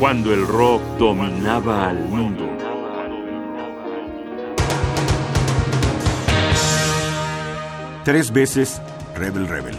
cuando el rock dominaba al mundo. Tres veces Rebel Rebel.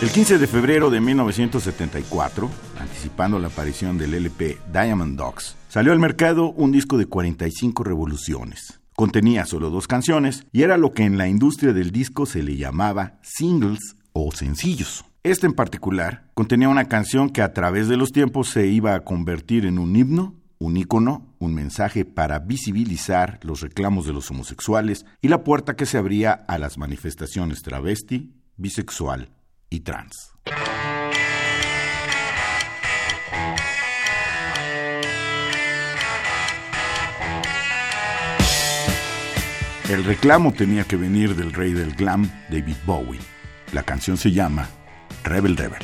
El 15 de febrero de 1974, anticipando la aparición del LP Diamond Dogs, salió al mercado un disco de 45 revoluciones. Contenía solo dos canciones y era lo que en la industria del disco se le llamaba singles o sencillos. Este en particular contenía una canción que a través de los tiempos se iba a convertir en un himno, un ícono, un mensaje para visibilizar los reclamos de los homosexuales y la puerta que se abría a las manifestaciones travesti, bisexual y trans. El reclamo tenía que venir del rey del glam, David Bowie. La canción se llama Rebel Rebel.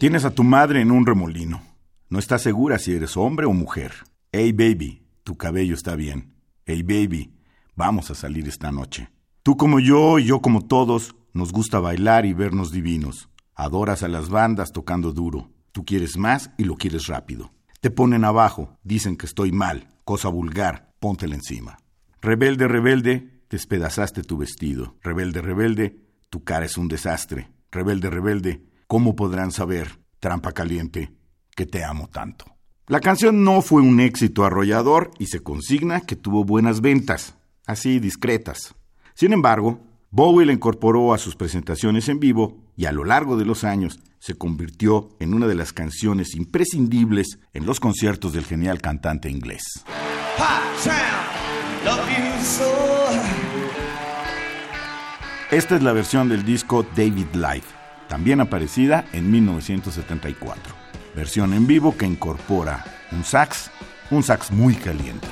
Tienes a tu madre en un remolino. No estás segura si eres hombre o mujer. Hey baby, tu cabello está bien. Hey baby, vamos a salir esta noche. Tú como yo y yo como todos, nos gusta bailar y vernos divinos. Adoras a las bandas tocando duro. Tú quieres más y lo quieres rápido. Te ponen abajo, dicen que estoy mal, cosa vulgar, póntela encima. Rebelde, rebelde, despedazaste tu vestido. Rebelde, rebelde, tu cara es un desastre. Rebelde, rebelde, ¿cómo podrán saber, trampa caliente, que te amo tanto? La canción no fue un éxito arrollador y se consigna que tuvo buenas ventas, así discretas. Sin embargo, Bowie la incorporó a sus presentaciones en vivo y a lo largo de los años se convirtió en una de las canciones imprescindibles en los conciertos del genial cantante inglés. Esta es la versión del disco David Live también aparecida en 1974. Versión en vivo que incorpora un sax, un sax muy caliente.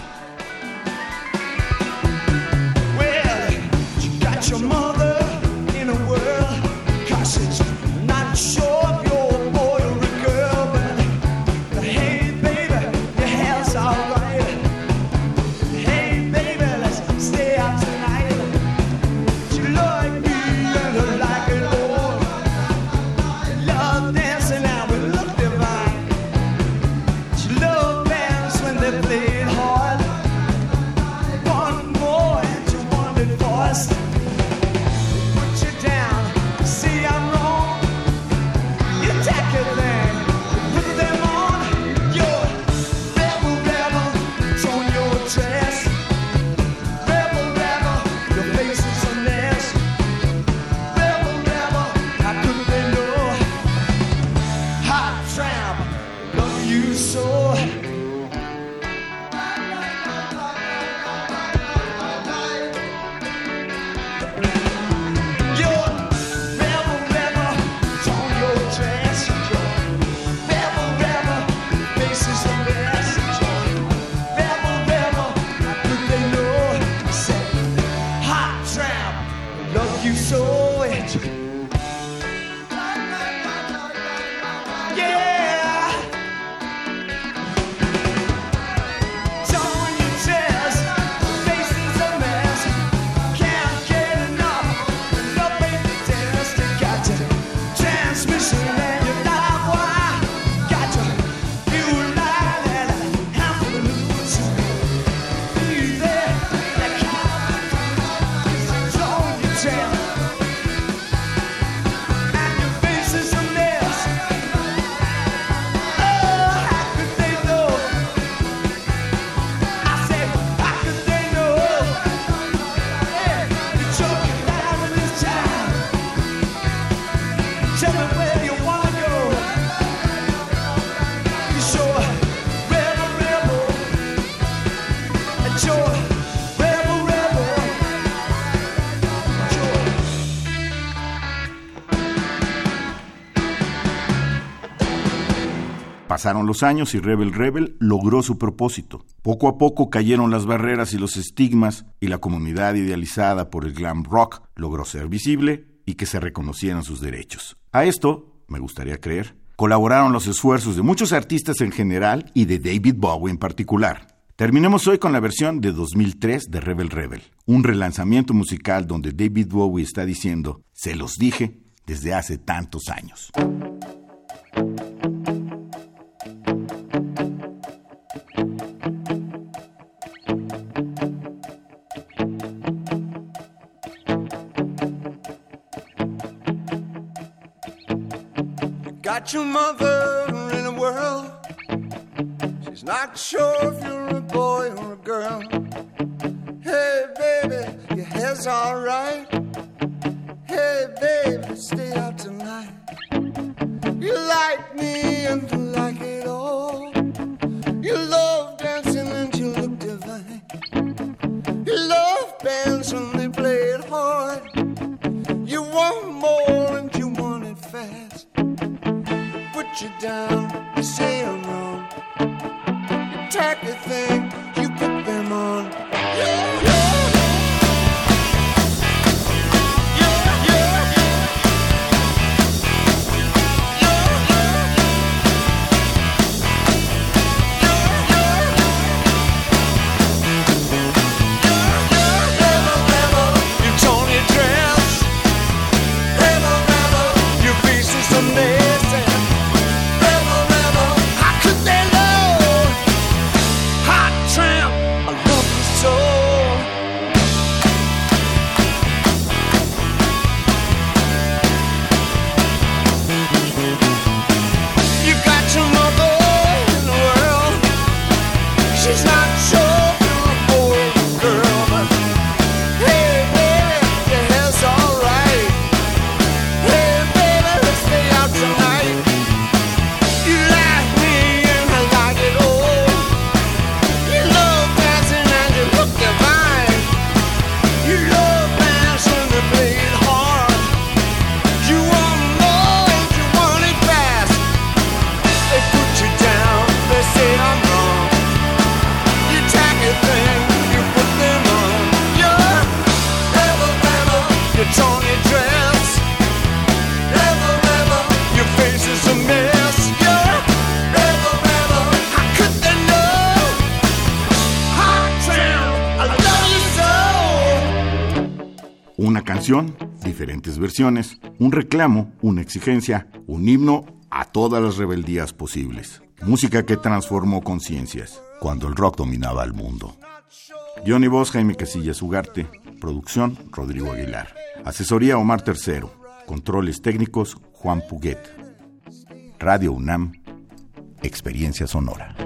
Pasaron los años y Rebel Rebel logró su propósito. Poco a poco cayeron las barreras y los estigmas y la comunidad idealizada por el glam rock logró ser visible y que se reconocieran sus derechos. A esto, me gustaría creer, colaboraron los esfuerzos de muchos artistas en general y de David Bowie en particular. Terminemos hoy con la versión de 2003 de Rebel Rebel, un relanzamiento musical donde David Bowie está diciendo, se los dije desde hace tantos años. Got your mother in the world. She's not sure if you're a boy or a girl. Hey, baby, your hair's alright. Canción, diferentes versiones, un reclamo, una exigencia, un himno a todas las rebeldías posibles. Música que transformó conciencias cuando el rock dominaba el mundo. Johnny Voz, Jaime Casillas Ugarte. Producción, Rodrigo Aguilar. Asesoría, Omar Tercero. Controles técnicos, Juan Puguet. Radio UNAM. Experiencia sonora.